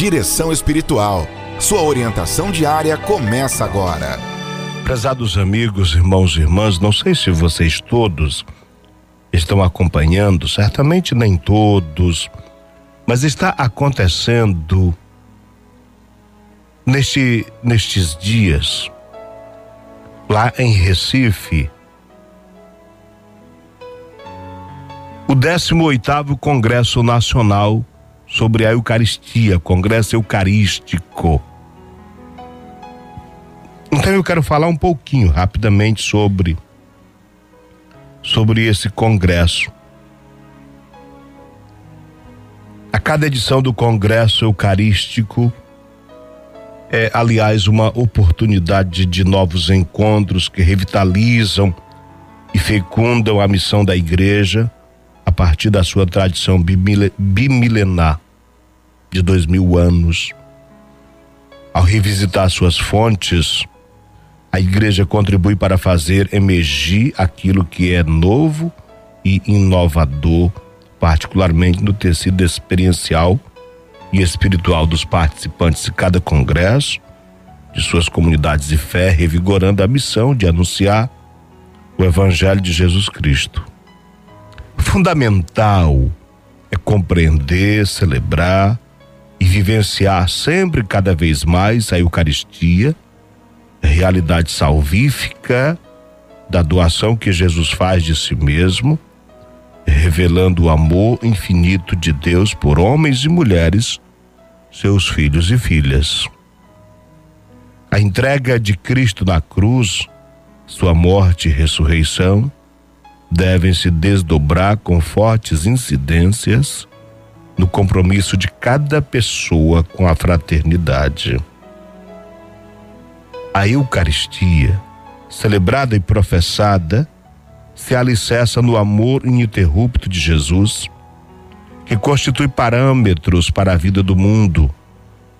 Direção Espiritual. Sua orientação diária começa agora. Prezados amigos, irmãos e irmãs, não sei se vocês todos estão acompanhando, certamente nem todos, mas está acontecendo neste, nestes dias, lá em Recife, o 18º Congresso Nacional sobre a Eucaristia, Congresso Eucarístico. Então eu quero falar um pouquinho rapidamente sobre sobre esse congresso. A cada edição do Congresso Eucarístico é, aliás, uma oportunidade de novos encontros que revitalizam e fecundam a missão da igreja a partir da sua tradição bimilenar de dois mil anos. Ao revisitar suas fontes, a igreja contribui para fazer emergir aquilo que é novo e inovador, particularmente no tecido experiencial e espiritual dos participantes de cada congresso, de suas comunidades de fé, revigorando a missão de anunciar o Evangelho de Jesus Cristo. Fundamental é compreender, celebrar e vivenciar sempre cada vez mais a Eucaristia, realidade salvífica da doação que Jesus faz de si mesmo revelando o amor infinito de Deus por homens e mulheres, seus filhos e filhas. A entrega de Cristo na cruz, sua morte e ressurreição, devem se desdobrar com fortes incidências no compromisso de cada pessoa com a fraternidade. A Eucaristia, celebrada e professada, se alicerça no amor ininterrupto de Jesus, que constitui parâmetros para a vida do mundo,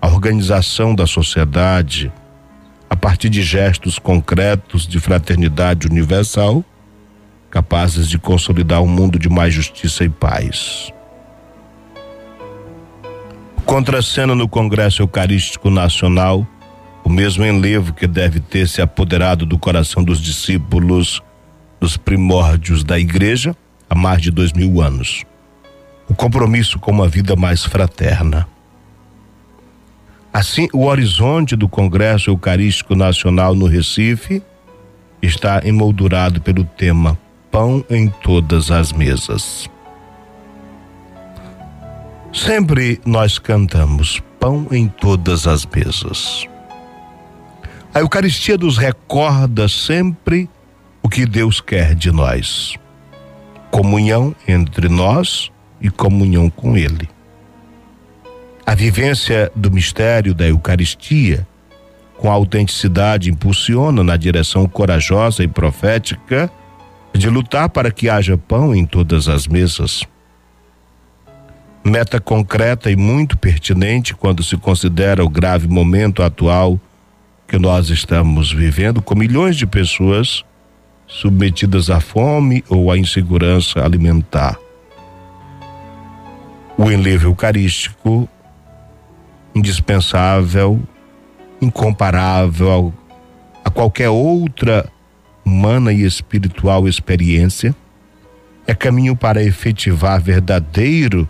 a organização da sociedade, a partir de gestos concretos de fraternidade universal, capazes de consolidar um mundo de mais justiça e paz. Contracena no Congresso Eucarístico Nacional o mesmo enlevo que deve ter se apoderado do coração dos discípulos dos primórdios da igreja há mais de dois mil anos. O compromisso com uma vida mais fraterna. Assim, o horizonte do Congresso Eucarístico Nacional no Recife está emoldurado pelo tema Pão em todas as mesas. Sempre nós cantamos Pão em todas as mesas. A Eucaristia nos recorda sempre o que Deus quer de nós: comunhão entre nós e comunhão com Ele. A vivência do mistério da Eucaristia, com autenticidade, impulsiona na direção corajosa e profética de lutar para que haja pão em todas as mesas. Meta concreta e muito pertinente quando se considera o grave momento atual que nós estamos vivendo, com milhões de pessoas submetidas à fome ou à insegurança alimentar. O enlevo eucarístico, indispensável, incomparável a qualquer outra humana e espiritual experiência, é caminho para efetivar verdadeiro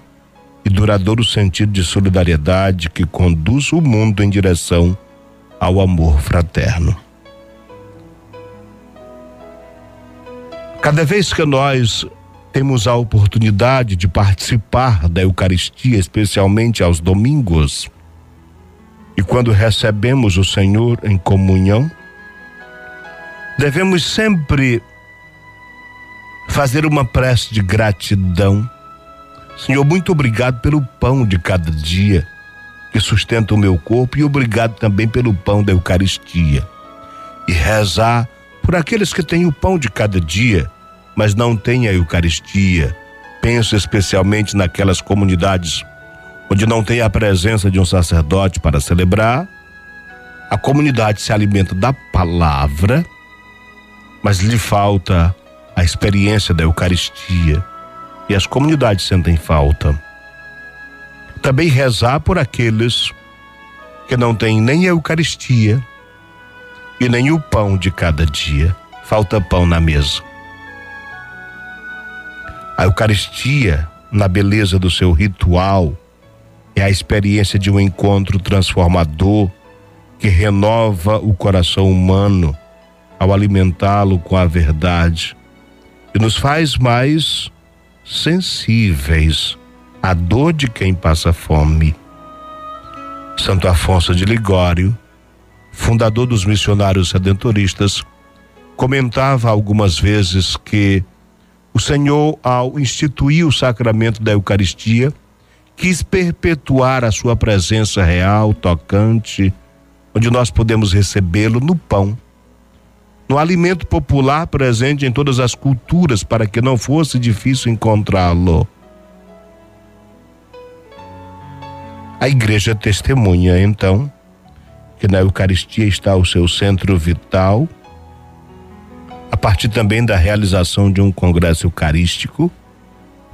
e duradouro sentido de solidariedade que conduz o mundo em direção ao amor fraterno. Cada vez que nós temos a oportunidade de participar da Eucaristia, especialmente aos domingos, e quando recebemos o Senhor em comunhão, devemos sempre fazer uma prece de gratidão. Senhor, muito obrigado pelo pão de cada dia que sustenta o meu corpo e obrigado também pelo pão da Eucaristia. E rezar por aqueles que têm o pão de cada dia, mas não têm a Eucaristia. Penso especialmente naquelas comunidades onde não tem a presença de um sacerdote para celebrar. A comunidade se alimenta da palavra, mas lhe falta a experiência da Eucaristia. E as comunidades sentem falta. Também rezar por aqueles que não tem nem a Eucaristia e nem o pão de cada dia. Falta pão na mesa. A Eucaristia, na beleza do seu ritual, é a experiência de um encontro transformador que renova o coração humano ao alimentá-lo com a verdade e nos faz mais sensíveis à dor de quem passa fome. Santo Afonso de Ligório, fundador dos missionários redentoristas, comentava algumas vezes que o Senhor, ao instituir o sacramento da Eucaristia, quis perpetuar a sua presença real, tocante, onde nós podemos recebê-lo no pão, no alimento popular presente em todas as culturas, para que não fosse difícil encontrá-lo. A igreja testemunha, então, que na Eucaristia está o seu centro vital, a partir também da realização de um congresso eucarístico,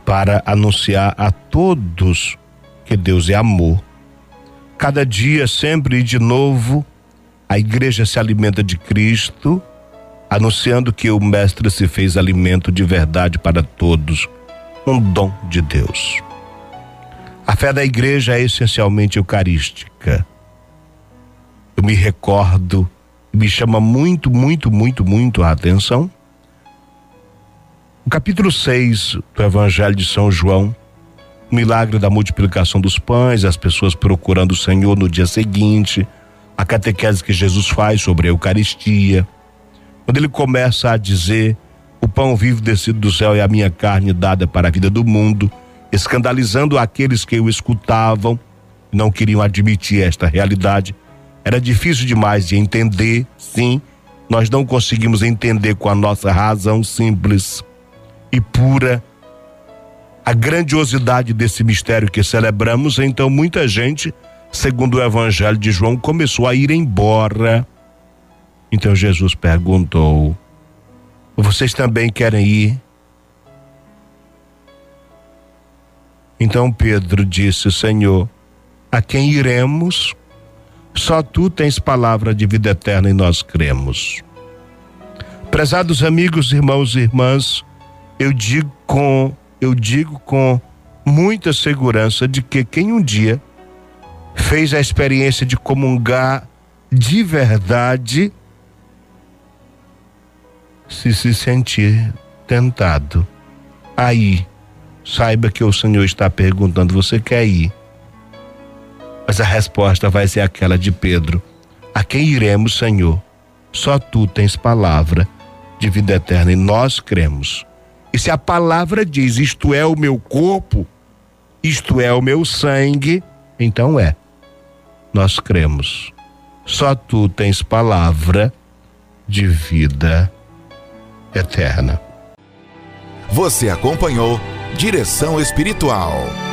para anunciar a todos que Deus é amor. Cada dia, sempre e de novo, a igreja se alimenta de Cristo, anunciando que o Mestre se fez alimento de verdade para todos, um dom de Deus. A fé da igreja é essencialmente eucarística. Eu me recordo, me chama muito, muito, muito, muito a atenção o capítulo 6 do Evangelho de São João, o milagre da multiplicação dos pães, as pessoas procurando o Senhor no dia seguinte, a catequese que Jesus faz sobre a Eucaristia, quando ele começa a dizer: O pão vivo descido do céu é a minha carne dada para a vida do mundo, escandalizando aqueles que o escutavam, não queriam admitir esta realidade. Era difícil demais de entender, sim, nós não conseguimos entender com a nossa razão simples e pura a grandiosidade desse mistério que celebramos, então muita gente, segundo o Evangelho de João, começou a ir embora. Então Jesus perguntou: Vocês também querem ir? Então Pedro disse: Senhor, a quem iremos? Só tu tens palavra de vida eterna e nós cremos. Prezados amigos, irmãos e irmãs, eu digo com eu digo com muita segurança de que quem um dia fez a experiência de comungar de verdade se se sentir tentado aí saiba que o Senhor está perguntando você quer ir? Mas a resposta vai ser aquela de Pedro. A quem iremos Senhor? Só tu tens palavra de vida eterna e nós cremos. E se a palavra diz: Isto é o meu corpo, isto é o meu sangue, então é. Nós cremos. Só tu tens palavra de vida eterna. Você acompanhou Direção Espiritual.